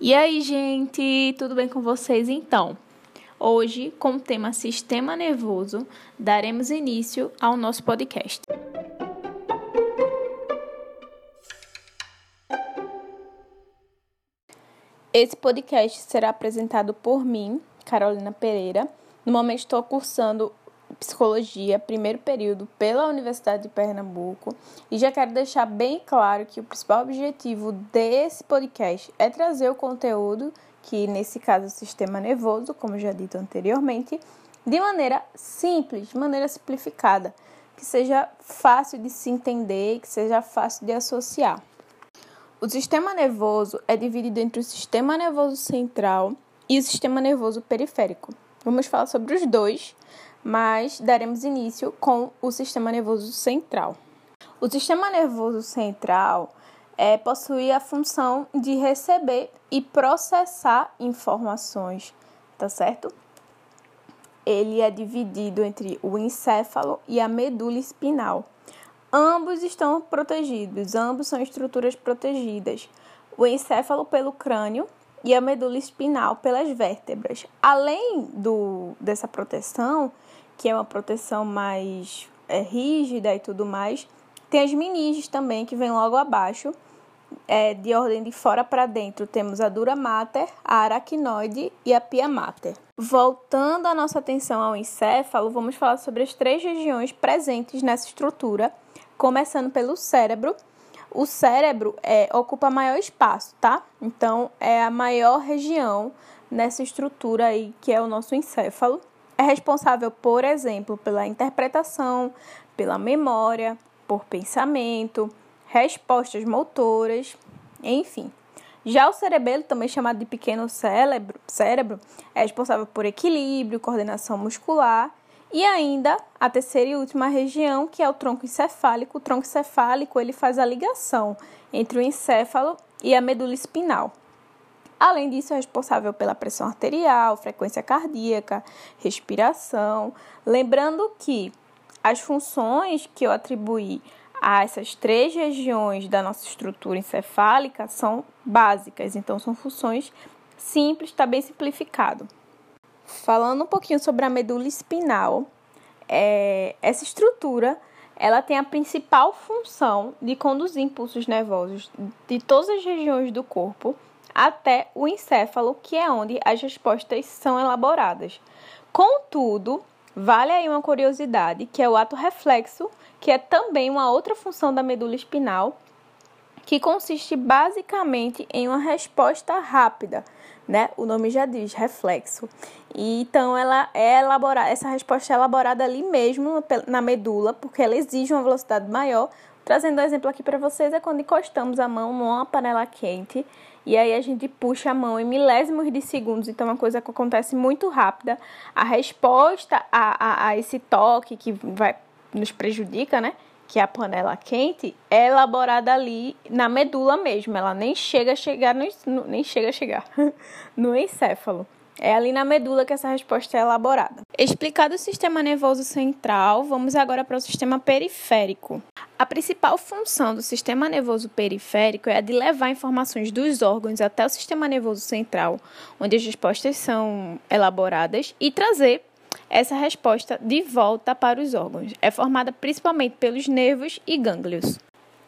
E aí, gente, tudo bem com vocês? Então, hoje, com o tema Sistema Nervoso, daremos início ao nosso podcast. Esse podcast será apresentado por mim, Carolina Pereira. No momento estou cursando Psicologia, primeiro período, pela Universidade de Pernambuco. E já quero deixar bem claro que o principal objetivo desse podcast é trazer o conteúdo, que nesse caso é o sistema nervoso, como já dito anteriormente, de maneira simples, de maneira simplificada, que seja fácil de se entender, que seja fácil de associar. O sistema nervoso é dividido entre o sistema nervoso central e o sistema nervoso periférico. Vamos falar sobre os dois mas daremos início com o sistema nervoso central. O sistema nervoso central é, possui a função de receber e processar informações, tá certo? Ele é dividido entre o encéfalo e a medula espinal. Ambos estão protegidos, ambos são estruturas protegidas. O encéfalo pelo crânio e a medula espinal pelas vértebras. Além do, dessa proteção, que é uma proteção mais é, rígida e tudo mais. Tem as meninges também, que vem logo abaixo, é, de ordem de fora para dentro. Temos a dura mater, a aracnoide e a pia mater. Voltando a nossa atenção ao encéfalo, vamos falar sobre as três regiões presentes nessa estrutura, começando pelo cérebro. O cérebro é, ocupa maior espaço, tá? Então, é a maior região nessa estrutura aí, que é o nosso encéfalo é responsável, por exemplo, pela interpretação, pela memória, por pensamento, respostas motoras, enfim. Já o cerebelo, também chamado de pequeno cérebro, cérebro, é responsável por equilíbrio, coordenação muscular e ainda a terceira e última região, que é o tronco encefálico. O tronco encefálico ele faz a ligação entre o encéfalo e a medula espinal. Além disso, é responsável pela pressão arterial, frequência cardíaca, respiração. Lembrando que as funções que eu atribuí a essas três regiões da nossa estrutura encefálica são básicas, então são funções simples, está bem simplificado. Falando um pouquinho sobre a medula espinal, é, essa estrutura ela tem a principal função de conduzir impulsos nervosos de todas as regiões do corpo até o encéfalo, que é onde as respostas são elaboradas. Contudo, vale aí uma curiosidade, que é o ato reflexo, que é também uma outra função da medula espinal, que consiste basicamente em uma resposta rápida, né? O nome já diz, reflexo. E, então ela é elaborada, essa resposta é elaborada ali mesmo na medula, porque ela exige uma velocidade maior. Trazendo um exemplo aqui para vocês é quando encostamos a mão numa panela quente e aí a gente puxa a mão em milésimos de segundos, então é uma coisa que acontece muito rápida. A resposta a, a, a esse toque que vai nos prejudica, né? Que é a panela quente, é elaborada ali na medula mesmo. Ela nem chega a chegar no, nem chega a chegar no encéfalo. É ali na medula que essa resposta é elaborada. Explicado o sistema nervoso central, vamos agora para o sistema periférico. A principal função do sistema nervoso periférico é a de levar informações dos órgãos até o sistema nervoso central, onde as respostas são elaboradas, e trazer essa resposta de volta para os órgãos. É formada principalmente pelos nervos e gânglios.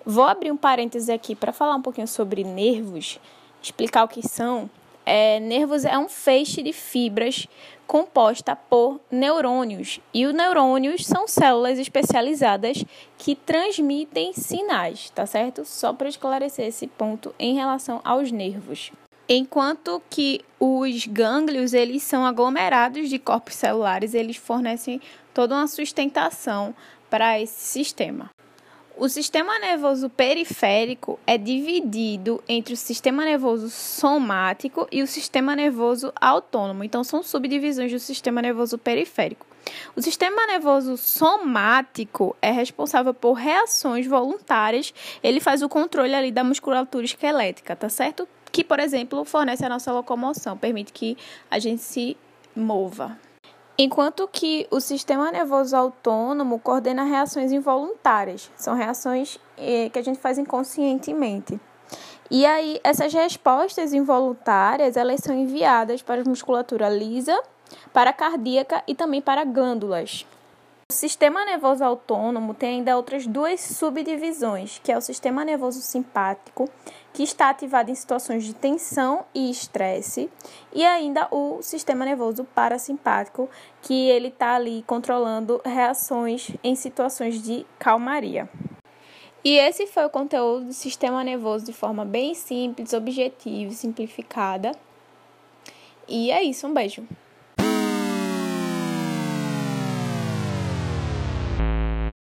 Vou abrir um parêntese aqui para falar um pouquinho sobre nervos, explicar o que são é, nervos é um feixe de fibras composta por neurônios. E os neurônios são células especializadas que transmitem sinais, tá certo? Só para esclarecer esse ponto em relação aos nervos. Enquanto que os gânglios, eles são aglomerados de corpos celulares, eles fornecem toda uma sustentação para esse sistema. O sistema nervoso periférico é dividido entre o sistema nervoso somático e o sistema nervoso autônomo. Então, são subdivisões do sistema nervoso periférico. O sistema nervoso somático é responsável por reações voluntárias. Ele faz o controle ali da musculatura esquelética, tá certo? Que, por exemplo, fornece a nossa locomoção, permite que a gente se mova. Enquanto que o sistema nervoso autônomo coordena reações involuntárias, são reações eh, que a gente faz inconscientemente. E aí, essas respostas involuntárias, elas são enviadas para a musculatura lisa, para a cardíaca e também para glândulas. O sistema nervoso autônomo tem ainda outras duas subdivisões, que é o sistema nervoso simpático, que está ativado em situações de tensão e estresse, e ainda o sistema nervoso parasimpático, que ele está ali controlando reações em situações de calmaria. E esse foi o conteúdo do sistema nervoso de forma bem simples, objetiva e simplificada. E é isso, um beijo.